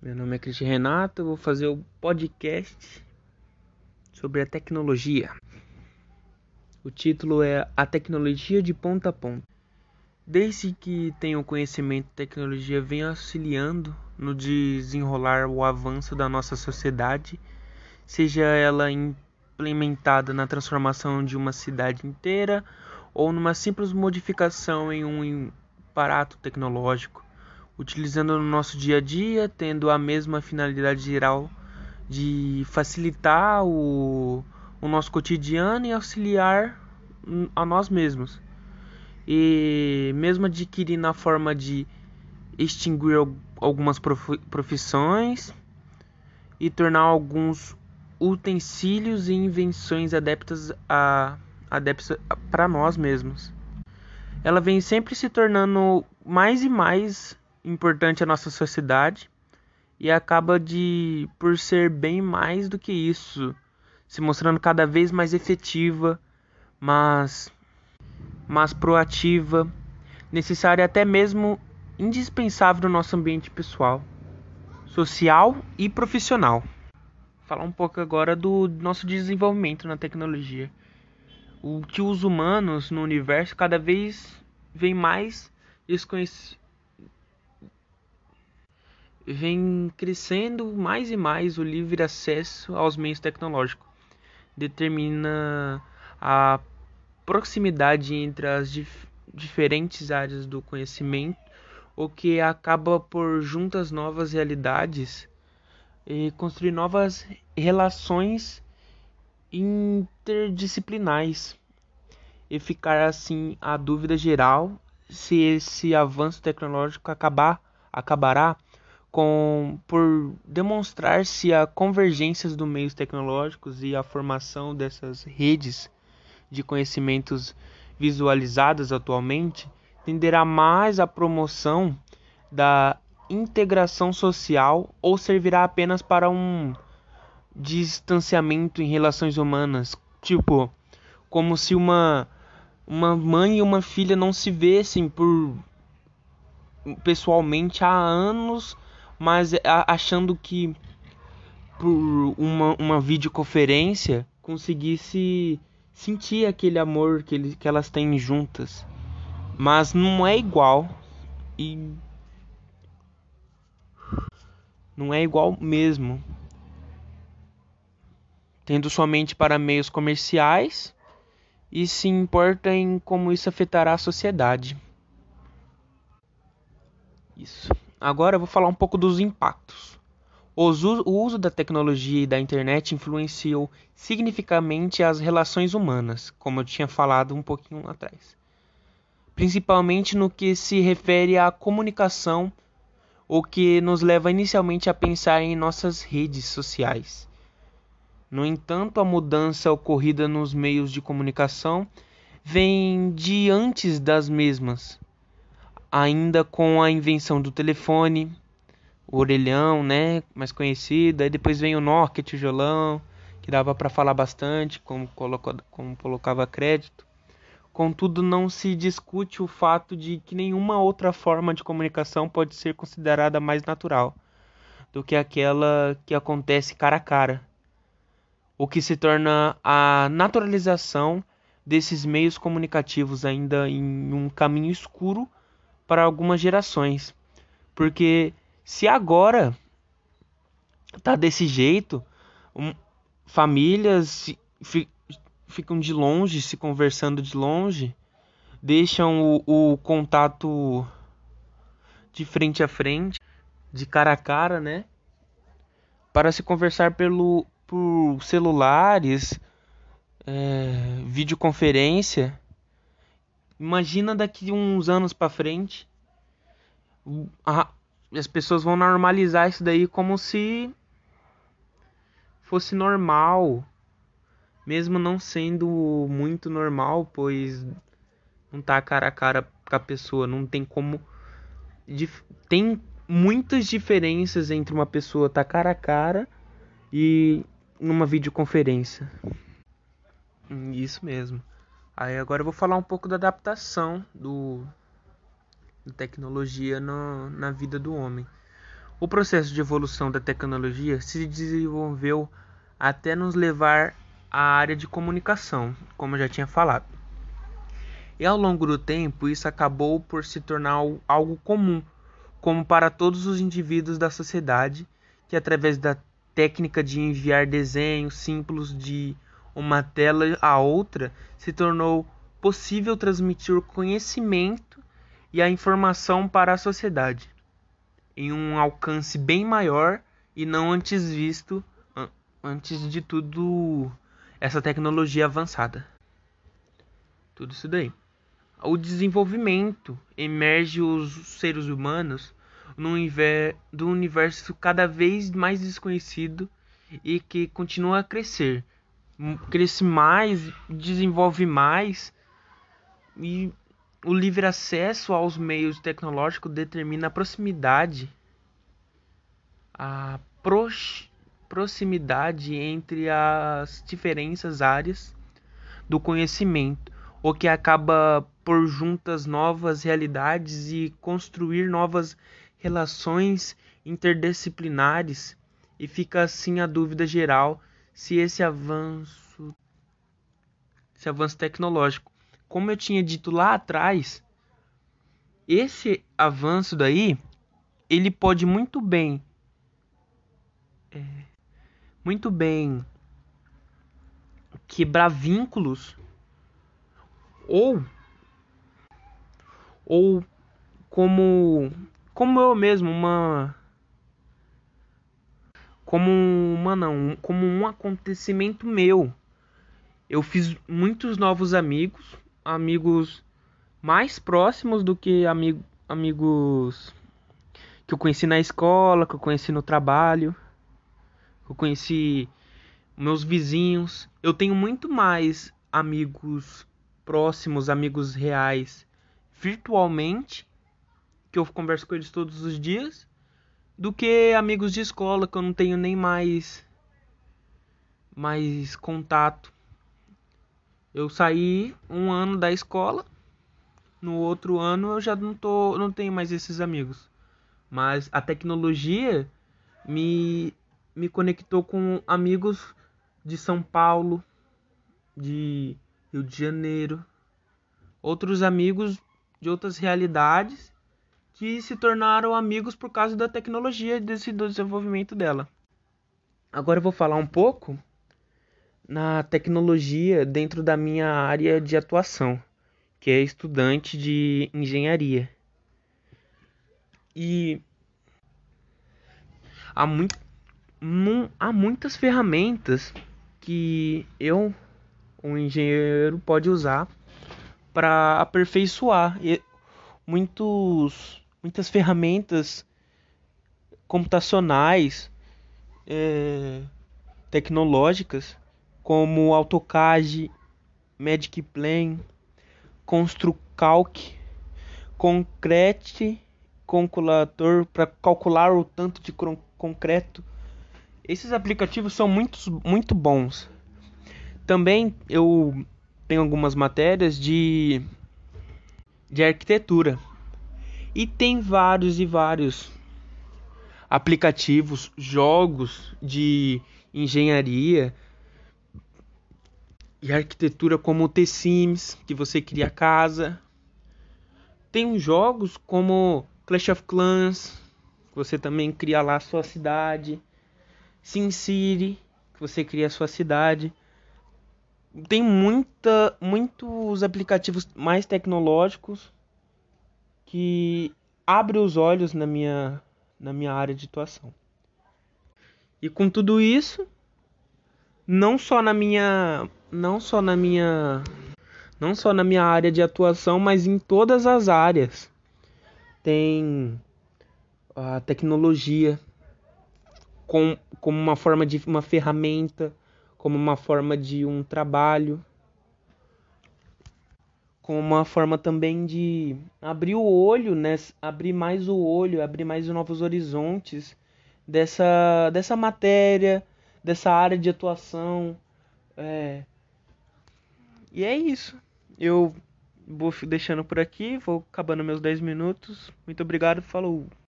Meu nome é Cristian Renato, vou fazer o podcast sobre a tecnologia. O título é A Tecnologia de Ponta a Ponta. Desde que tenho conhecimento, a tecnologia vem auxiliando no desenrolar o avanço da nossa sociedade, seja ela implementada na transformação de uma cidade inteira ou numa simples modificação em um aparato tecnológico utilizando no nosso dia a dia, tendo a mesma finalidade geral de facilitar o, o nosso cotidiano e auxiliar a nós mesmos. E mesmo adquirindo a forma de extinguir algumas profissões e tornar alguns utensílios e invenções adeptas a adeptas para nós mesmos. Ela vem sempre se tornando mais e mais importante à nossa sociedade e acaba de por ser bem mais do que isso, se mostrando cada vez mais efetiva, mas mas proativa, necessária até mesmo indispensável no nosso ambiente pessoal, social e profissional. Falar um pouco agora do nosso desenvolvimento na tecnologia. O que os humanos no universo cada vez vem mais desconhecido vem crescendo mais e mais o livre acesso aos meios tecnológicos. Determina a proximidade entre as dif diferentes áreas do conhecimento, o que acaba por juntas novas realidades e construir novas relações interdisciplinares e ficar assim a dúvida geral se esse avanço tecnológico acabar acabará com, por demonstrar se a convergência dos meios tecnológicos e a formação dessas redes de conhecimentos visualizadas atualmente tenderá mais à promoção da integração social ou servirá apenas para um distanciamento em relações humanas, tipo, como se uma uma mãe e uma filha não se vissem por pessoalmente há anos mas achando que por uma, uma videoconferência conseguisse sentir aquele amor que, ele, que elas têm juntas. Mas não é igual e não é igual mesmo. Tendo somente para meios comerciais e se importa em como isso afetará a sociedade. Isso. Agora eu vou falar um pouco dos impactos. O uso da tecnologia e da internet influenciou significativamente as relações humanas, como eu tinha falado um pouquinho atrás. Principalmente no que se refere à comunicação, o que nos leva inicialmente a pensar em nossas redes sociais. No entanto, a mudança ocorrida nos meios de comunicação vem de antes das mesmas ainda com a invenção do telefone, o orelhão, né, mais conhecido. Aí depois vem o Nokia, tijolão, que dava para falar bastante, como, colocou, como colocava crédito. Contudo, não se discute o fato de que nenhuma outra forma de comunicação pode ser considerada mais natural do que aquela que acontece cara a cara, o que se torna a naturalização desses meios comunicativos ainda em um caminho escuro para algumas gerações. Porque se agora tá desse jeito, um, famílias fi, ficam de longe, se conversando de longe, deixam o, o contato de frente a frente, de cara a cara, né? Para se conversar pelo por celulares, é, videoconferência Imagina daqui uns anos para frente, a, as pessoas vão normalizar isso daí como se fosse normal, mesmo não sendo muito normal, pois não tá cara a cara com a pessoa, não tem como tem muitas diferenças entre uma pessoa tá cara a cara e numa videoconferência. Isso mesmo. Aí agora eu vou falar um pouco da adaptação do da tecnologia no, na vida do homem. O processo de evolução da tecnologia se desenvolveu até nos levar à área de comunicação, como eu já tinha falado. E ao longo do tempo, isso acabou por se tornar algo comum, como para todos os indivíduos da sociedade, que através da técnica de enviar desenhos simples de uma tela a outra, se tornou possível transmitir o conhecimento e a informação para a sociedade em um alcance bem maior e não antes visto antes de tudo essa tecnologia avançada. Tudo isso daí. O desenvolvimento emerge os seres humanos no universo cada vez mais desconhecido e que continua a crescer. Cresce mais, desenvolve mais e o livre acesso aos meios tecnológicos determina a proximidade, a proximidade entre as diferentes áreas do conhecimento, o que acaba por juntas novas realidades e construir novas relações interdisciplinares. E fica assim a dúvida geral se esse avanço, esse avanço tecnológico como eu tinha dito lá atrás, esse avanço daí, ele pode muito bem, é, muito bem quebrar vínculos ou ou como como eu mesmo uma como uma não como um acontecimento meu eu fiz muitos novos amigos amigos mais próximos do que amigo, amigos que eu conheci na escola, que eu conheci no trabalho, que eu conheci meus vizinhos. Eu tenho muito mais amigos próximos, amigos reais, virtualmente, que eu converso com eles todos os dias, do que amigos de escola que eu não tenho nem mais mais contato. Eu saí um ano da escola, no outro ano eu já não tô, não tenho mais esses amigos. Mas a tecnologia me me conectou com amigos de São Paulo, de Rio de Janeiro, outros amigos de outras realidades que se tornaram amigos por causa da tecnologia desse do desenvolvimento dela. Agora eu vou falar um pouco na tecnologia dentro da minha área de atuação, que é estudante de engenharia. E há, muito, há muitas ferramentas que eu, um engenheiro, pode usar para aperfeiçoar e muitos, muitas ferramentas computacionais, é, tecnológicas como AutoCAD, Magic Plane, ConstruCalc, Concrete, calculador para calcular o tanto de concreto. Esses aplicativos são muito, muito bons. Também eu tenho algumas matérias de, de arquitetura. E tem vários e vários aplicativos, jogos de engenharia e arquitetura como o The Sims, que você cria casa. Tem jogos como Clash of Clans, que você também cria lá a sua cidade. SimCity, que você cria a sua cidade. Tem muita, muitos aplicativos mais tecnológicos que abrem os olhos na minha, na minha área de atuação. E com tudo isso, não só na minha não só na minha não só na minha área de atuação, mas em todas as áreas. Tem a tecnologia com, como uma forma de uma ferramenta, como uma forma de um trabalho, como uma forma também de abrir o olho, né? abrir mais o olho, abrir mais novos horizontes dessa, dessa matéria, dessa área de atuação. É... E é isso. Eu vou deixando por aqui, vou acabando meus 10 minutos. Muito obrigado, falou!